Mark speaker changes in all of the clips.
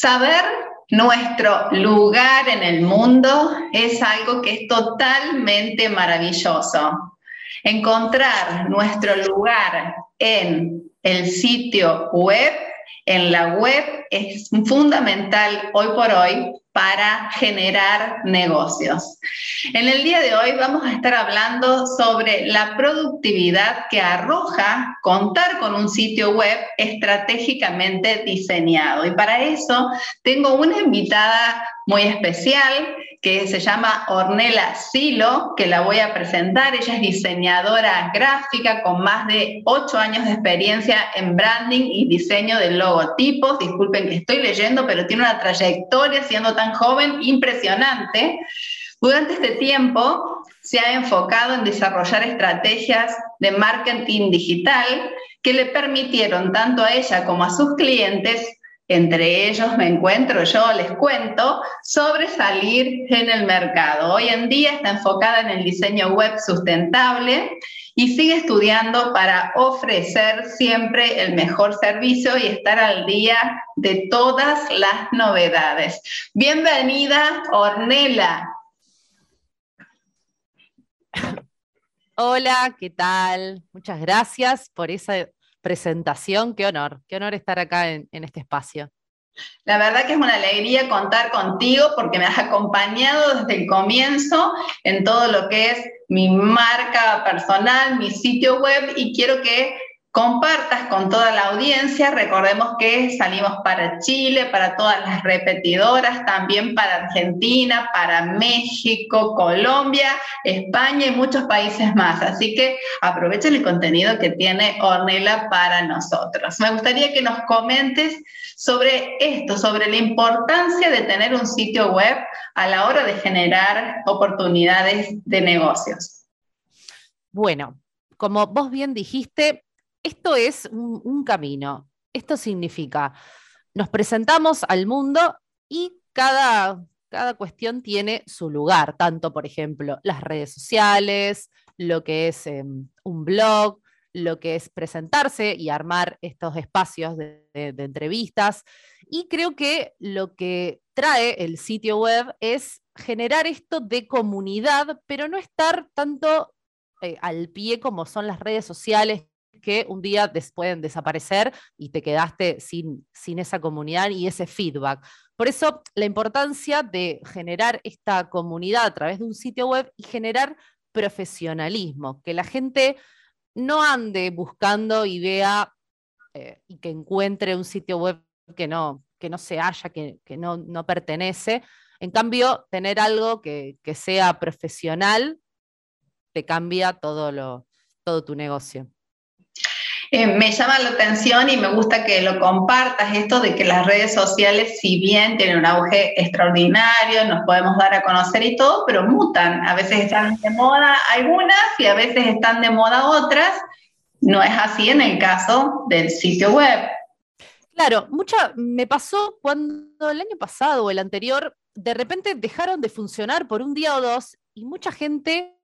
Speaker 1: Saber nuestro lugar en el mundo es algo que es totalmente maravilloso. Encontrar nuestro lugar en el sitio web, en la web, es fundamental hoy por hoy para generar negocios. En el día de hoy vamos a estar hablando sobre la productividad que arroja contar con un sitio web estratégicamente diseñado. Y para eso tengo una invitada muy especial que se llama Ornella Silo, que la voy a presentar. Ella es diseñadora gráfica con más de ocho años de experiencia en branding y diseño de logotipos. Disculpen que estoy leyendo, pero tiene una trayectoria siendo tan joven impresionante. Durante este tiempo se ha enfocado en desarrollar estrategias de marketing digital que le permitieron tanto a ella como a sus clientes entre ellos me encuentro yo, les cuento, sobresalir en el mercado. Hoy en día está enfocada en el diseño web sustentable y sigue estudiando para ofrecer siempre el mejor servicio y estar al día de todas las novedades. Bienvenida, Ornella.
Speaker 2: Hola, ¿qué tal? Muchas gracias por esa presentación. Qué honor, qué honor estar acá en, este espacio.
Speaker 1: La verdad que es una alegría contar contigo porque me has acompañado desde el comienzo en todo lo que es mi marca personal, mi sitio web y quiero que compartas con toda la audiencia. Recordemos que salimos para Chile, para todas las repetidoras, también para Argentina, para México, Colombia, España y muchos países más. Así que aprovechen el contenido que tiene Ornella para nosotros. Me gustaría que nos comentes sobre esto, sobre la importancia de tener un sitio web a la hora de generar oportunidades de negocios.
Speaker 2: Bueno, como vos bien dijiste, esto es un, camino. Esto significa, nos presentamos al mundo y cada, cada cuestión tiene su lugar, tanto, por ejemplo, las redes sociales, lo que es em, un blog, lo que es presentarse y armar estos espacios de, entrevistas. Y creo que lo que trae el sitio web es generar esto de comunidad, pero no estar tanto eh, al pie como son las redes sociales que un día pueden desaparecer y te quedaste sin, sin esa comunidad y ese feedback. Por eso la importancia de generar esta comunidad a través de un sitio web y generar profesionalismo, que la gente no ande buscando y vea eh, y que encuentre un sitio web que no, que no se haya, que, no, no, pertenece. En cambio, tener algo que, que sea profesional te cambia todo, lo, todo tu negocio.
Speaker 1: Eh, me llama la atención y me gusta que lo compartas esto de que las redes sociales, si bien tienen un auge extraordinario, nos podemos dar a conocer y todo, pero mutan. A veces están de moda algunas y a veces están de moda otras. No es así en el caso del sitio web.
Speaker 2: Claro, mucha, me pasó cuando el año pasado o el anterior, de repente dejaron de funcionar por un día o dos y mucha gente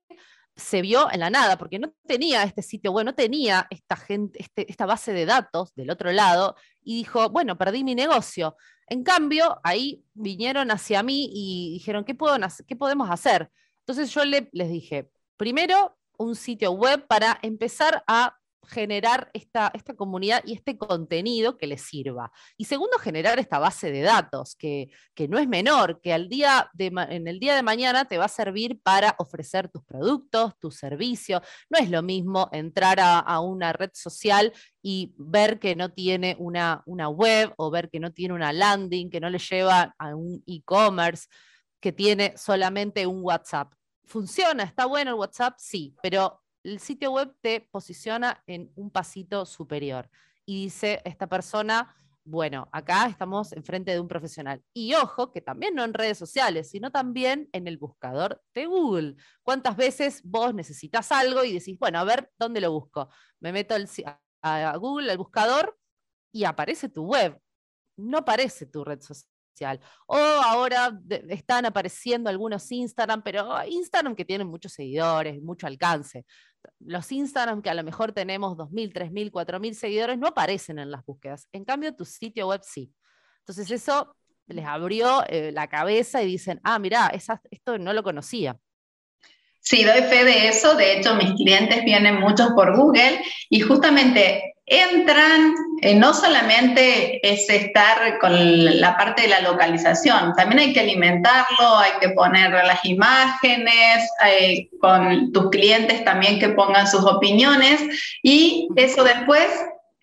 Speaker 2: se vio en la nada, porque no tenía este sitio web, no tenía esta, gente, este, esta base de datos del otro lado, y dijo, bueno, perdí mi negocio. En cambio, ahí vinieron hacia mí y dijeron, ¿qué, puedo, qué podemos hacer? Entonces yo les dije, primero, un sitio web para empezar a generar esta, esta comunidad y este contenido que les sirva. Y segundo, generar esta base de datos, que, no es menor, que al día de, en el día de mañana te va a servir para ofrecer tus productos, tus servicios. No es lo mismo entrar a, una red social y ver que no tiene una, una web o ver que no tiene una landing, que no le lleva a un e-commerce, que tiene solamente un WhatsApp. ¿Funciona? ¿Está bueno el WhatsApp? Sí, pero el sitio web te posiciona en un pasito superior y dice, esta persona Bueno, acá estamos enfrente de un profesional. Y ojo, que también no en redes sociales, sino también en el buscador de Google. ¿Cuántas veces vos necesitas algo y decís, bueno, a ver, ¿dónde lo busco? Me meto a Google, al buscador, y aparece tu web. No aparece tu red social. O ahora están apareciendo algunos Instagram, pero Instagram que tienen muchos seguidores, mucho alcance. Los Instagram que a lo mejor tenemos 2.000, 3.000, 4.000 seguidores no aparecen en las búsquedas. En cambio, tu sitio web sí. Entonces eso les abrió eh, la cabeza y dicen, ah, mira, esto no lo conocía.
Speaker 1: Sí, doy fe de eso. De hecho, mis clientes vienen muchos por Google y justamente entran, eh, no solamente es estar con la parte de la localización, también hay que alimentarlo, hay que poner las imágenes, eh, con tus clientes también que pongan sus opiniones y eso después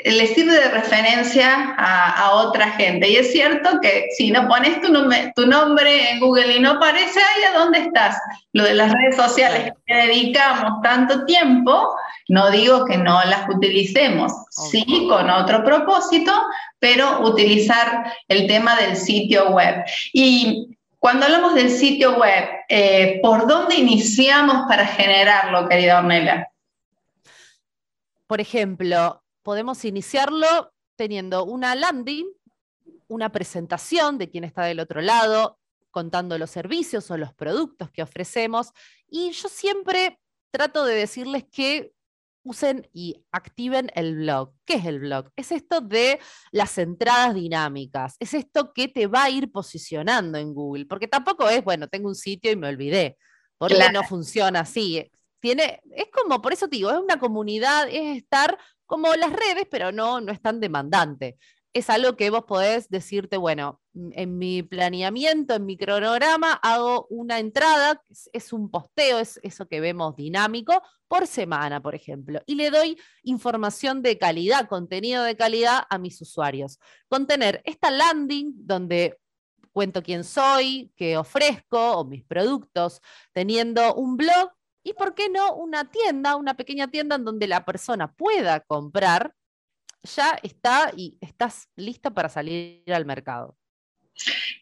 Speaker 1: le sirve de referencia a, otra gente. Y es cierto que si no pones tu, tu, nombre en Google y no aparece, ahí a dónde estás. Lo de las redes sociales que dedicamos tanto tiempo, no digo que no las utilicemos, sí, con otro propósito, pero utilizar el tema del sitio web. Y cuando hablamos del sitio web, eh, ¿por dónde iniciamos para generarlo, querida Ornella?
Speaker 2: Por ejemplo, podemos iniciarlo teniendo una landing, una presentación de quién está del otro lado, contando los servicios o los productos que ofrecemos. Y yo siempre trato de decirles que usen y activen el blog. ¿Qué es el blog? Es esto de las entradas dinámicas, es esto que te va a ir posicionando en Google, porque tampoco es, bueno, tengo un sitio y me olvidé, porque no funciona así. Tiene, es como, por eso te digo, es una comunidad, es estar como las redes, pero no, no es tan demandante. Es algo que vos podés decirte, bueno, en mi planeamiento, en mi cronograma, hago una entrada, es, un posteo, es eso que vemos dinámico, por semana, por ejemplo, y le doy información de calidad, contenido de calidad a mis usuarios. Contener esta landing donde cuento quién soy, qué ofrezco o mis productos, teniendo un blog y por qué no una tienda, una pequeña tienda en donde la persona pueda comprar, ya está y estás lista para salir al mercado.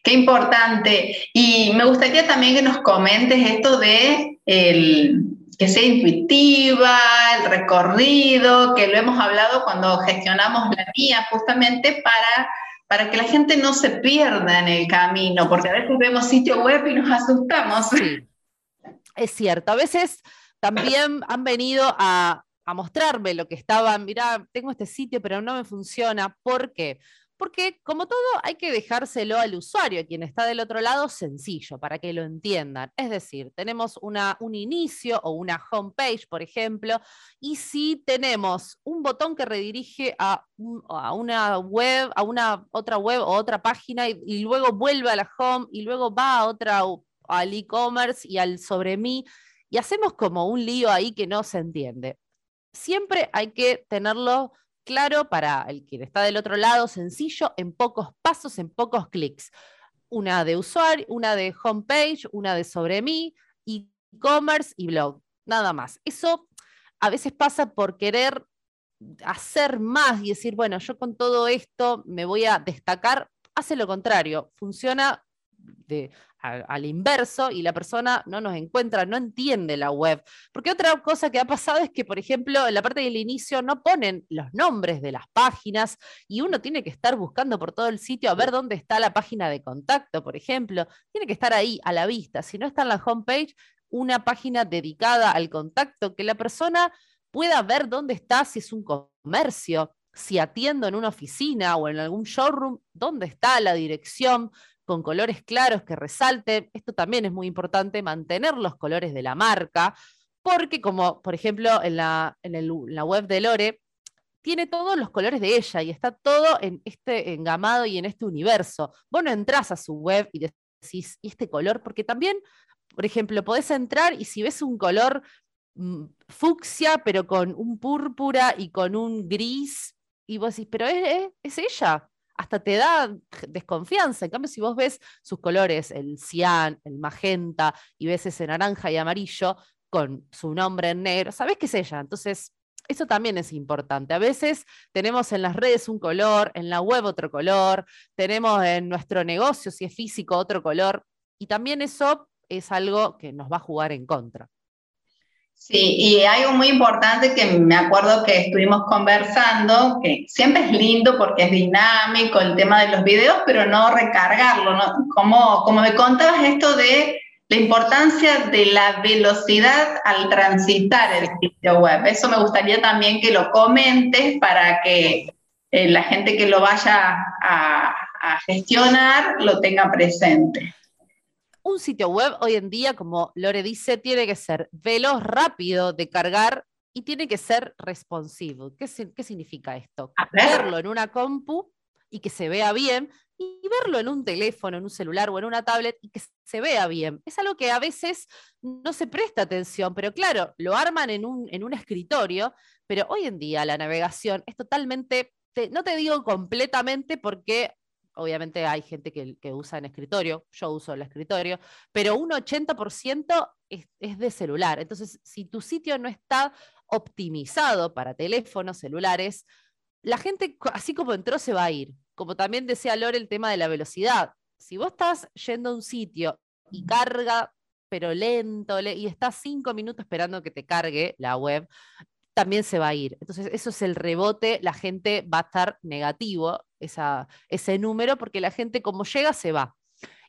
Speaker 1: Qué importante. Y me gustaría también que nos comentes esto de que sea intuitiva, el recorrido, que lo hemos hablado cuando gestionamos la mía, justamente para, para que la gente no se pierda en el camino, porque a veces vemos sitio web y nos asustamos.
Speaker 2: Sí es cierto. A veces también han venido a, mostrarme lo que estaban, mirá, tengo este sitio, pero no me funciona. ¿Por qué? Porque como todo hay que dejárselo al usuario, a quien está del otro lado, sencillo, para que lo entiendan. Es decir, tenemos una, un inicio o una homepage, por ejemplo, y si tenemos un botón que redirige a, una web, a una otra web o otra página, y, y luego vuelve a la home, y luego va a otra al e-commerce y al sobre mí, y hacemos como un lío ahí que no se entiende. Siempre hay que tenerlo claro para el que está del otro lado, sencillo, en pocos pasos, en pocos clics. Una de usuario, una de homepage, una de sobre mí, e-commerce y blog. Nada más. Eso a veces pasa por querer hacer más y decir, bueno, yo con todo esto me voy a destacar. Hace lo contrario, funciona de, al inverso y la persona no nos encuentra, no entiende la web. Porque otra cosa que ha pasado es que, por ejemplo, en la parte del inicio no ponen los nombres de las páginas y uno tiene que estar buscando por todo el sitio a ver dónde está la página de contacto, por ejemplo. Tiene que estar ahí a la vista. Si no está en la homepage, una página dedicada al contacto, que la persona pueda ver dónde está, si es un comercio, si atiendo en una oficina o en algún showroom, dónde está la dirección, con colores claros que resalten. Esto también es muy importante, mantener los colores de la marca, porque como por ejemplo en la, en la web de Lore, tiene todos los colores de ella y está todo en este engamado y en este universo. Vos no entras a su web y decís, ¿y este color? Porque también, por ejemplo, podés entrar y si ves un color mm, fucsia, pero con un púrpura y con un gris, y vos decís, pero es, es ella hasta te da desconfianza. En cambio, si vos ves sus colores, el cian, el magenta, y ves ese naranja y amarillo con su nombre en negro, sabés que es ella. Entonces, eso también es importante. A veces tenemos en las redes un color, en la web otro color, tenemos en nuestro negocio, si es físico, otro color, y también eso es algo que nos va a jugar en contra.
Speaker 1: Sí, y algo muy importante que me acuerdo que estuvimos conversando, que siempre es lindo porque es dinámico el tema de los videos, pero no recargarlo, ¿no? Como, como me contabas esto de la importancia de la velocidad al transitar el sitio web. Eso me gustaría también que lo comentes para que eh, la gente que lo vaya a gestionar lo tenga presente
Speaker 2: un sitio web hoy en día, como Lore dice, tiene que ser veloz, rápido de cargar y tiene que ser responsive. ¿Qué, significa esto? Verlo en una compu y que se vea bien y verlo en un teléfono, en un celular o en una tablet y que se vea bien. Es algo que a veces no se presta atención, pero claro, lo arman en un, en un escritorio, pero hoy en día la navegación es totalmente, no te digo completamente porque obviamente hay gente que, usa en escritorio, yo uso el escritorio, pero un 80% es, es, de celular. Entonces, si tu sitio no está optimizado para teléfonos, celulares, la gente, así como entró, se va a ir. Como también decía Lore, el tema de la velocidad. Si vos estás yendo a un sitio y carga, pero lento, y estás cinco minutos esperando que te cargue la web, también se va a ir. Entonces, eso es el rebote, la gente va a estar negativo, esa, ese número, porque la gente como llega, se va.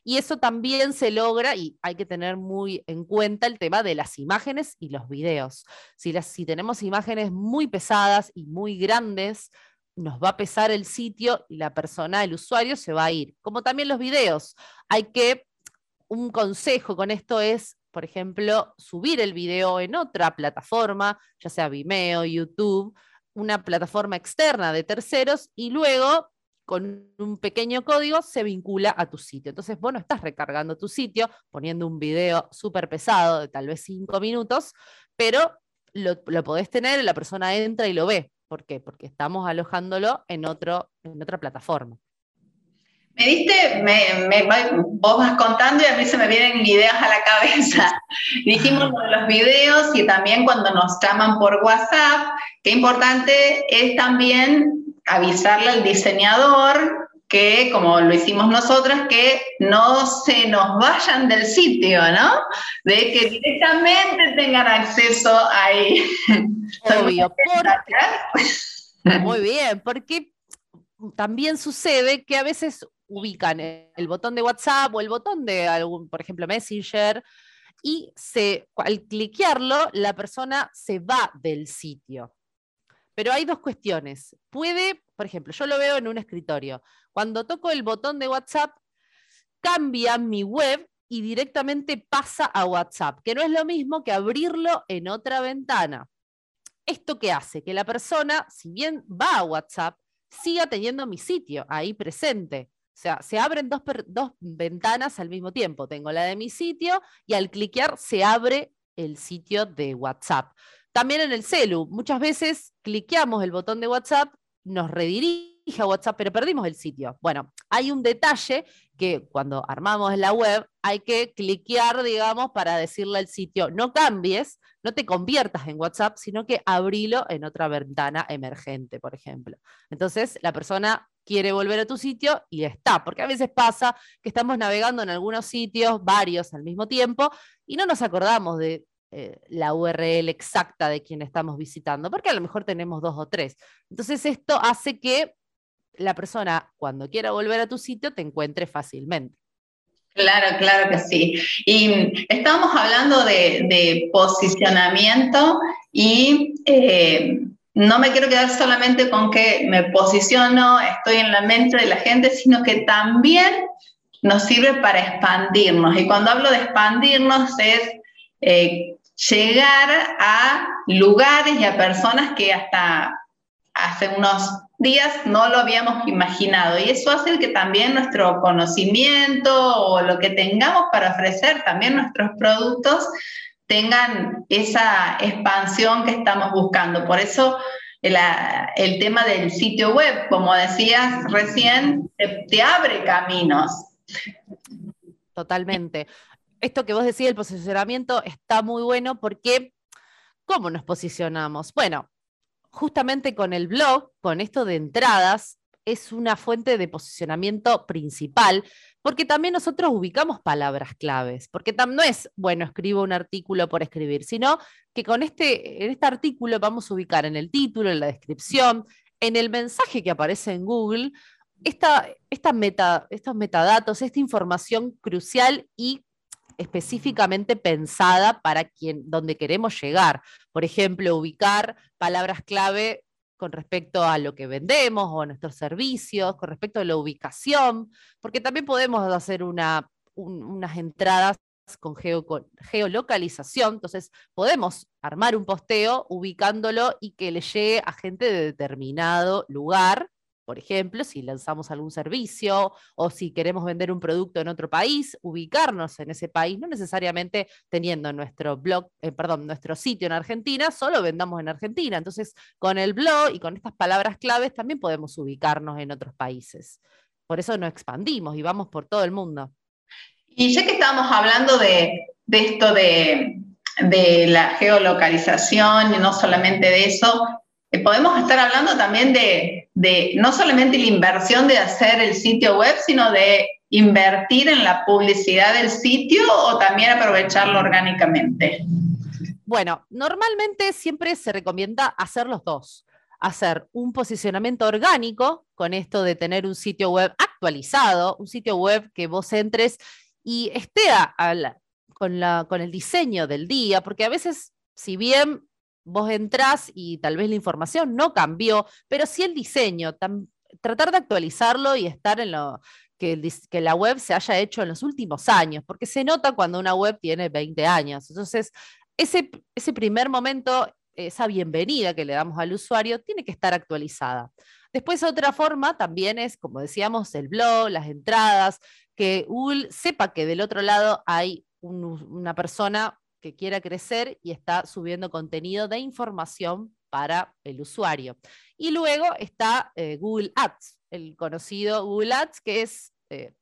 Speaker 2: Y eso también se logra, y hay que tener muy en cuenta el tema de las imágenes y los videos. Si, las, si tenemos imágenes muy pesadas y muy grandes, nos va a pesar el sitio y la persona, el usuario, se va a ir. Como también los videos. Hay que, un consejo con esto es por ejemplo, subir el video en otra plataforma, ya sea Vimeo, YouTube, una plataforma externa de terceros y luego con un pequeño código se vincula a tu sitio. Entonces, vos no estás recargando tu sitio poniendo un video súper pesado de tal vez cinco minutos, pero lo, lo, podés tener, la persona entra y lo ve. ¿Por qué? Porque estamos alojándolo en, otro, en otra plataforma.
Speaker 1: Me diste, me, vos vas contando y a mí se me vienen ideas a la cabeza. Dijimos los videos y también cuando nos llaman por WhatsApp, qué importante es también avisarle al diseñador que, como lo hicimos nosotros, que no se nos vayan del sitio, ¿no? De que directamente tengan acceso ahí.
Speaker 2: Obvio, muy bien, porque también sucede que a veces ubican el botón de WhatsApp o el botón de algún, por ejemplo, Messenger, y al cliquearlo, la persona se va del sitio. Pero hay dos cuestiones. Puede, por ejemplo, yo lo veo en un escritorio. Cuando toco el botón de WhatsApp, cambia mi web y directamente pasa a WhatsApp, que no es lo mismo que abrirlo en otra ventana. ¿Esto qué hace? Que la persona, si bien va a WhatsApp, siga teniendo mi sitio ahí presente. O sea, se abren dos, dos, ventanas al mismo tiempo. Tengo la de mi sitio y al cliquear se abre el sitio de WhatsApp. También en el celu, muchas veces cliqueamos el botón de WhatsApp, nos redirige a WhatsApp, pero perdimos el sitio. Bueno, hay un detalle que cuando armamos la web hay que cliquear, digamos, para decirle al sitio, no cambies, no te conviertas en WhatsApp, sino que abrilo en otra ventana emergente, por ejemplo. Entonces, la persona quiere volver a tu sitio y está, porque a veces pasa que estamos navegando en algunos sitios, varios al mismo tiempo, y no nos acordamos de eh, la URL exacta de quien estamos visitando, porque a lo mejor tenemos dos o tres. Entonces esto hace que la persona cuando quiera volver a tu sitio te encuentre fácilmente.
Speaker 1: Claro, claro que sí. Y estamos hablando de, posicionamiento y eh, no me quiero quedar solamente con que me posiciono, estoy en la mente de la gente, sino que también nos sirve para expandirnos. Y cuando hablo de expandirnos es eh, llegar a lugares y a personas que hasta hace unos días no lo habíamos imaginado. Y eso hace que también nuestro conocimiento o lo que tengamos para ofrecer, también nuestros productos, tengan esa expansión que estamos buscando. Por eso el, tema del sitio web, como decías recién, te, abre caminos.
Speaker 2: Totalmente. Esto que vos decís, el posicionamiento, está muy bueno porque ¿cómo nos posicionamos? Bueno, justamente con el blog, con esto de entradas, es una fuente de posicionamiento principal, porque también nosotros ubicamos palabras claves, porque no es, bueno, escribo un artículo por escribir, sino que con este, en este artículo vamos a ubicar en el título, en la descripción, en el mensaje que aparece en Google, esta, estos metadatos, esta información crucial y específicamente pensada para quien, donde queremos llegar. Por ejemplo, ubicar palabras clave con respecto a lo que vendemos o a nuestros servicios, con respecto a la ubicación, porque también podemos hacer una, unas entradas con, con, geolocalización, entonces podemos armar un posteo ubicándolo y que le llegue a gente de determinado lugar por ejemplo, si lanzamos algún servicio o si queremos vender un producto en otro país, ubicarnos en ese país, no necesariamente teniendo nuestro blog, eh, perdón, nuestro sitio en Argentina, solo vendamos en Argentina. Entonces, con el blog y con estas palabras claves también podemos ubicarnos en otros países. Por eso nos expandimos y vamos por todo el mundo.
Speaker 1: Y ya que estamos hablando de, esto de, la geolocalización y no solamente de eso, podemos estar hablando también de, no solamente la inversión de hacer el sitio web, sino de invertir en la publicidad del sitio o también aprovecharlo orgánicamente.
Speaker 2: Bueno, normalmente siempre se recomienda hacer los dos. Hacer un posicionamiento orgánico con esto de tener un sitio web actualizado, un sitio web que vos entres y esté con, con el diseño del día, porque a veces, si bien vos entrás y tal vez la información no cambió, pero sí el diseño, tratar de actualizarlo y estar en lo que, la web se haya hecho en los últimos años, porque se nota cuando una web tiene 20 años. Entonces, ese, ese primer momento, esa bienvenida que le damos al usuario, tiene que estar actualizada. Después, otra forma también es, como decíamos, el blog, las entradas, que Google sepa que del otro lado hay una persona que quiera crecer y está subiendo contenido de información para el usuario. Y luego está eh, Google Ads, el conocido Google Ads, que es eh,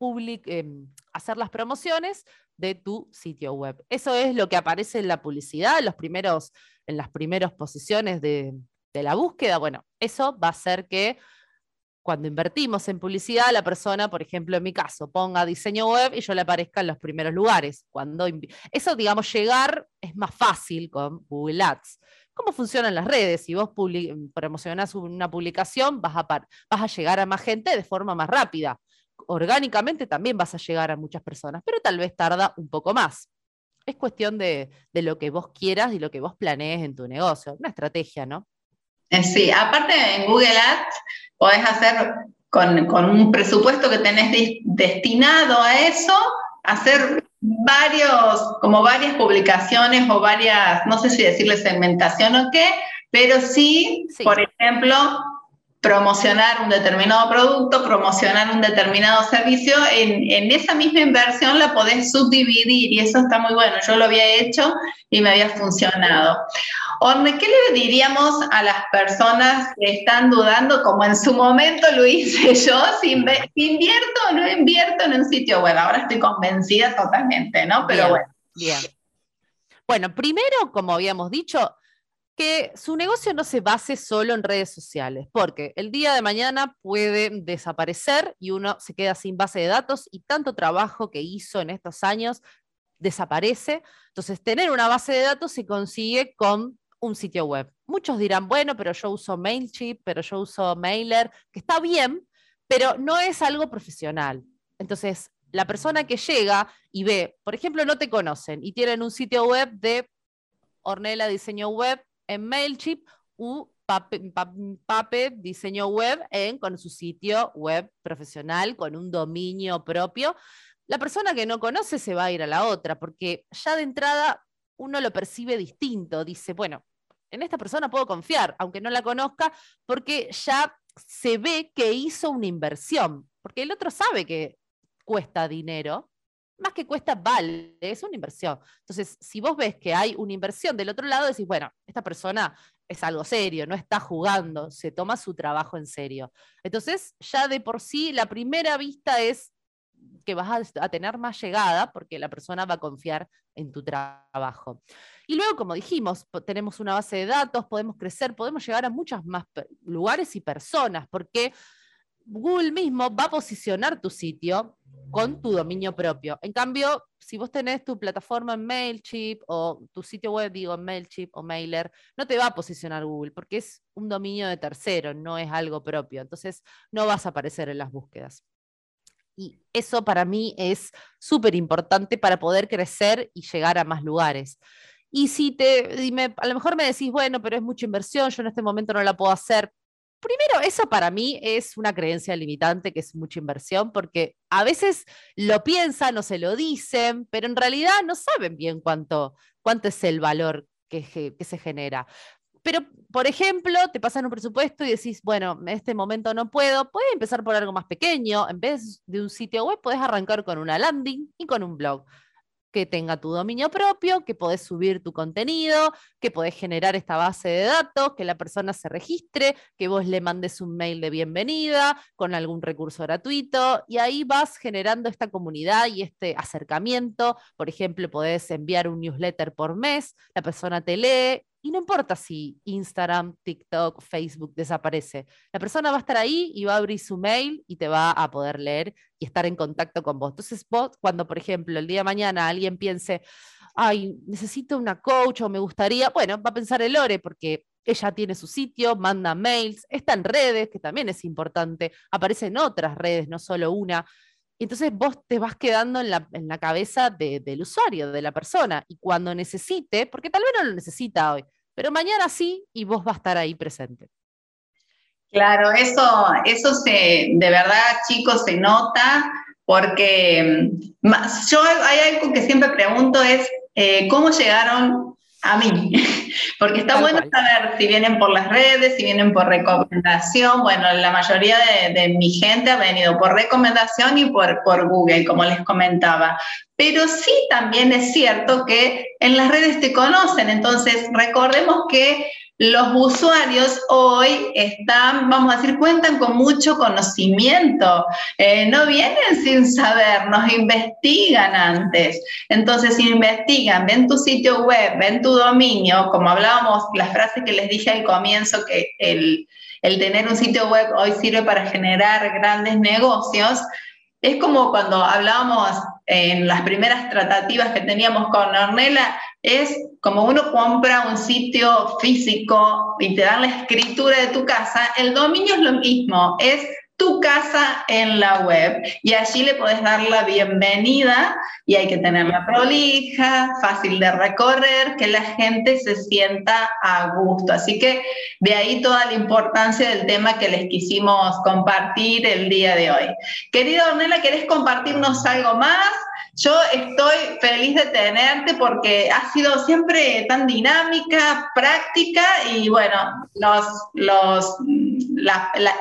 Speaker 2: em, hacer las promociones de tu sitio web. Eso es lo que aparece en la publicidad, en, los primeros, en las primeras posiciones de, de la búsqueda. Bueno, eso va a hacer que cuando invertimos en publicidad, la persona, por ejemplo, en mi caso, ponga diseño web y yo le aparezca en los primeros lugares. Cuando eso, digamos, llegar es más fácil con Google Ads. ¿Cómo funcionan las redes? Si vos promocionás una publicación, vas a, llegar a más gente de forma más rápida. Orgánicamente también vas a llegar a muchas personas, pero tal vez tarda un poco más. Es cuestión de, de lo que vos quieras y lo que vos planees en tu negocio. Una estrategia, ¿no?
Speaker 1: Eh, sí, aparte en Google Ads podés hacer con, un presupuesto que tenés destinado a eso, hacer varios, como varias publicaciones o varias, no sé si decirle segmentación o qué, pero sí, por ejemplo, promocionar un determinado producto, promocionar un determinado servicio, en, esa misma inversión la podés subdividir y eso está muy bueno. Yo lo había hecho y me había funcionado. Orne, ¿qué le diríamos a las personas que están dudando, como en su momento lo hice yo, si, invierto o no invierto en un sitio web? Ahora estoy convencida totalmente, ¿no? Pero bueno.
Speaker 2: Bien. Bueno, primero, como habíamos dicho, que su negocio no se base solo en redes sociales, porque el día de mañana puede desaparecer y uno se queda sin base de datos y tanto trabajo que hizo en estos años desaparece. Entonces, tener una base de datos se consigue con un sitio web. Muchos dirán, bueno, pero yo uso MailChimp, pero yo uso Mailer, que está bien, pero no es algo profesional. Entonces, la persona que llega y ve, por ejemplo, no te conocen y tienen un sitio web de Ornella Diseño Web en MailChimp u Pape, diseño web en, con su sitio web profesional, con un dominio propio. La persona que no conoce se va a ir a la otra, porque ya de entrada uno lo percibe distinto. Dice, bueno, en esta persona puedo confiar, aunque no la conozca, porque ya se ve que hizo una inversión, porque el otro sabe que cuesta dinero, más que cuesta, vale, es una inversión. Entonces, si vos ves que hay una inversión del otro lado, decís, bueno, esta persona es algo serio, no está jugando, se toma su trabajo en serio. Entonces, ya de por sí, la primera vista es que vas a, tener más llegada porque la persona va a confiar en tu trabajo. Y luego, como dijimos, tenemos una base de datos, podemos crecer, podemos llegar a muchos más lugares y personas, porque Google mismo va a posicionar tu sitio con tu dominio propio. En cambio, si vos tenés tu plataforma en MailChimp o tu sitio web, digo, en MailChimp o Mailer, no te va a posicionar Google porque es un dominio de tercero, no es algo propio. Entonces, no vas a aparecer en las búsquedas. Y eso para mí es súper importante para poder crecer y llegar a más lugares. Y si te, dime, a lo mejor me decís, bueno, pero es mucha inversión, yo en este momento no la puedo hacer. Primero, eso para mí es una creencia limitante, que es mucha inversión, porque a veces lo piensan o se lo dicen, pero en realidad no saben bien cuánto, cuánto es el valor que, se genera. Pero, por ejemplo, te pasan un presupuesto y decís, bueno, en este momento no puedo, puedes empezar por algo más pequeño. En vez de un sitio web, puedes arrancar con una landing y con un blog que tenga tu dominio propio, que podés subir tu contenido, que podés generar esta base de datos, que la persona se registre, que vos le mandes un mail de bienvenida con algún recurso gratuito y ahí vas generando esta comunidad y este acercamiento. Por ejemplo, podés enviar un newsletter por mes, la persona te lee y no importa si Instagram, TikTok, Facebook desaparece. La persona va a estar ahí y va a abrir su mail y te va a poder leer y estar en contacto con vos. Entonces vos, cuando por ejemplo el día de mañana alguien piense, ay, necesito una coach o me gustaría, bueno, va a pensar el Lore porque ella tiene su sitio, manda mails, está en redes, que también es importante, aparece en otras redes, no solo una. Entonces vos te vas quedando en la, cabeza del usuario, de la persona. Y cuando necesite, porque tal vez no lo necesita hoy, pero mañana sí y vos vas a estar ahí presente.
Speaker 1: Claro, eso, eso se, de verdad, chicos, se nota porque mm, yo hay algo que siempre pregunto es eh, cómo llegaron a mí, porque está bueno saber si vienen por las redes, si vienen por recomendación. Bueno, la mayoría de, mi gente ha venido por recomendación y por, por Google, como les comentaba. Pero sí también es cierto que en las redes te conocen, entonces recordemos que los usuarios hoy están, vamos a decir, cuentan con mucho conocimiento, eh, no vienen sin saber, nos investigan antes. Entonces, investigan, ven tu sitio web, ven tu dominio, como hablábamos, las frases que les dije al comienzo, que el, el tener un sitio web hoy sirve para generar grandes negocios, es como cuando hablábamos en las primeras tratativas que teníamos con Ornella, es como uno compra un sitio físico y te dan la escritura de tu casa, el dominio es lo mismo, es tu casa en la web y allí le podés dar la bienvenida y hay que tenerla prolija, fácil de recorrer, que la gente se sienta a gusto. Así que de ahí toda la importancia del tema que les quisimos compartir el día de hoy. Querida Ornella, ¿querés compartirnos algo más? Yo estoy feliz de tenerte porque has sido siempre tan dinámica, práctica y bueno, los, los,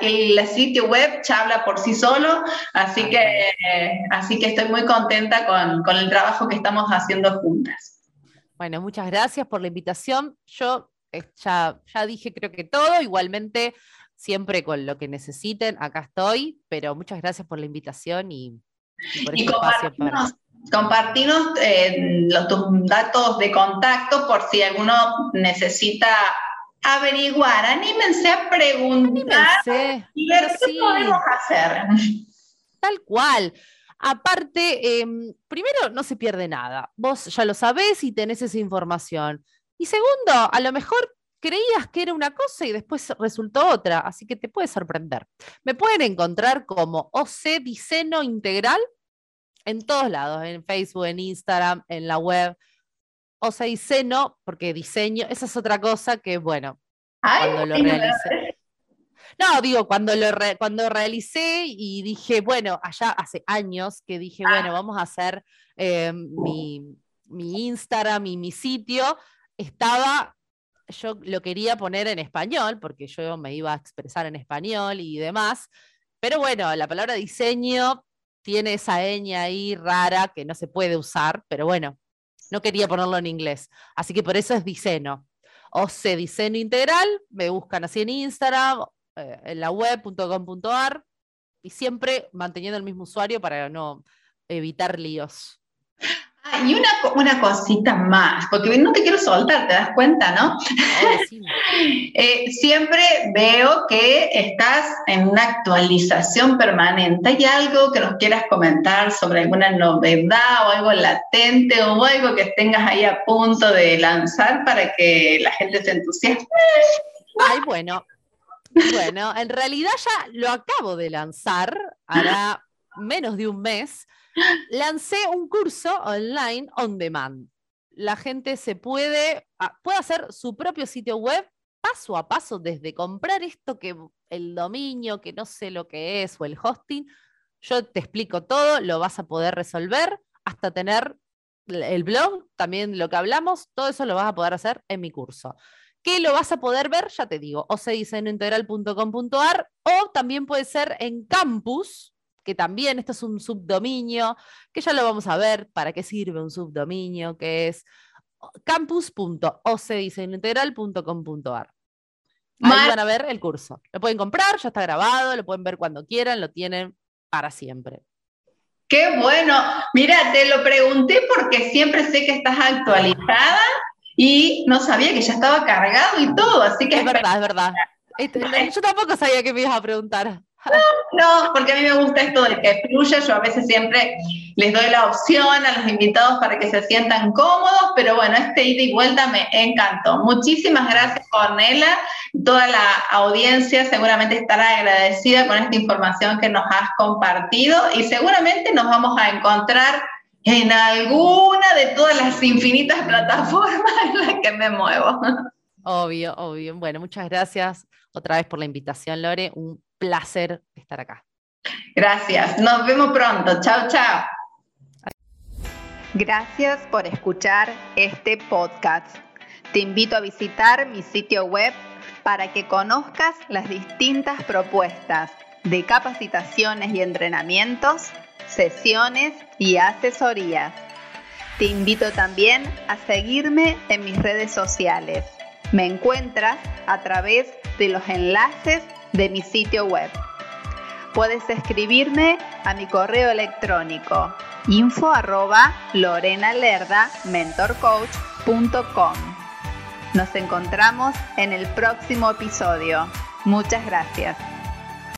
Speaker 1: el sitio web ya habla por sí solo, así que, así que estoy muy contenta con, con el trabajo que estamos haciendo juntas.
Speaker 2: Bueno, muchas gracias por la invitación. Yo eh, ya, ya dije creo que todo, igualmente siempre con lo que necesiten, acá estoy, pero muchas gracias por la invitación y, por este espacio para
Speaker 1: compartirnos eh, los, tus datos de contacto por si alguno necesita averiguar. Anímense a preguntar y ver qué podemos hacer.
Speaker 2: Tal cual. Aparte, em, primero, no se pierde nada. Vos ya lo sabés y tenés esa información. Y segundo, a lo mejor creías que era una cosa y después resultó otra, así que te puede sorprender. Me pueden encontrar como OC Diseño Integral en todos lados, en Facebook, en Instagram, en la web. O sea, diseño, porque diseño, esa es otra cosa que, bueno, cuando lo realicé. No, digo, cuando lo cuando realicé y dije, bueno, allá hace años que dije, ah. bueno, vamos a hacer eh, mi, mi Instagram y mi sitio, estaba, yo lo quería poner en español, porque yo me iba a expresar en español y demás, pero bueno, la palabra diseño tiene esa ñ ahí rara que no se puede usar, pero bueno, no quería ponerlo en inglés. Así que por eso es diseño. O se diseño integral, me buscan así en Instagram, eh, en la web.com.ar y siempre manteniendo el mismo usuario para no, evitar líos.
Speaker 1: Ah, y una, una cosita más, porque no te quiero soltar, ¿te das cuenta, no? Eh, siempre veo que estás en una actualización permanente. ¿Hay algo que nos quieras comentar sobre alguna novedad o algo latente o algo que tengas ahí a punto de lanzar para que la gente se entusiasme?
Speaker 2: Ay, bueno. Bueno, en realidad ya lo acabo de lanzar, hará menos de un mes lancé un curso online on demand. La gente se puede, ah, puede hacer su propio sitio web paso a paso desde comprar esto que el dominio, que no sé lo que es, o el hosting. Yo te explico todo, lo vas a poder resolver hasta tener el blog, también lo que hablamos, todo eso lo vas a poder hacer en mi curso. ¿Qué lo vas a poder ver? Ya te digo, o integral.com.ar o también puede ser en campus, que también esto es un subdominio, que ya lo vamos a ver para qué sirve un subdominio, que es campus.ocdiseñointegral.com.ar. Ahí van a ver el curso. Lo pueden comprar, ya está grabado, lo pueden ver cuando quieran, lo tienen para siempre.
Speaker 1: Qué bueno. Mira, te lo pregunté porque siempre sé que estás actualizada y no sabía que ya estaba cargado y todo, así que...
Speaker 2: Es verdad, es verdad. Este, yo tampoco sabía que me ibas a preguntar.
Speaker 1: No, porque a mí me gusta esto de que fluya. Yo a veces siempre les doy la opción a los invitados para que se sientan cómodos, pero bueno, este ida y vuelta me encantó. Muchísimas gracias, Cornela. Toda la audiencia seguramente estará agradecida con esta información que nos has compartido y seguramente nos vamos a encontrar en alguna de todas las infinitas plataformas en las que me muevo.
Speaker 2: Obvio, obvio. Bueno, muchas gracias otra vez por la invitación, Lore. Placer estar acá.
Speaker 1: Gracias. Nos vemos pronto. Chao, chao. Gracias por escuchar este podcast. Te invito a visitar mi sitio web para que conozcas las distintas propuestas de capacitaciones y entrenamientos, sesiones y asesorías. Te invito también a seguirme en mis redes sociales. Me encuentras a través de los enlaces de mi sitio web. Puedes escribirme a mi correo electrónico info arroba. Nos encontramos en el próximo episodio. Muchas gracias.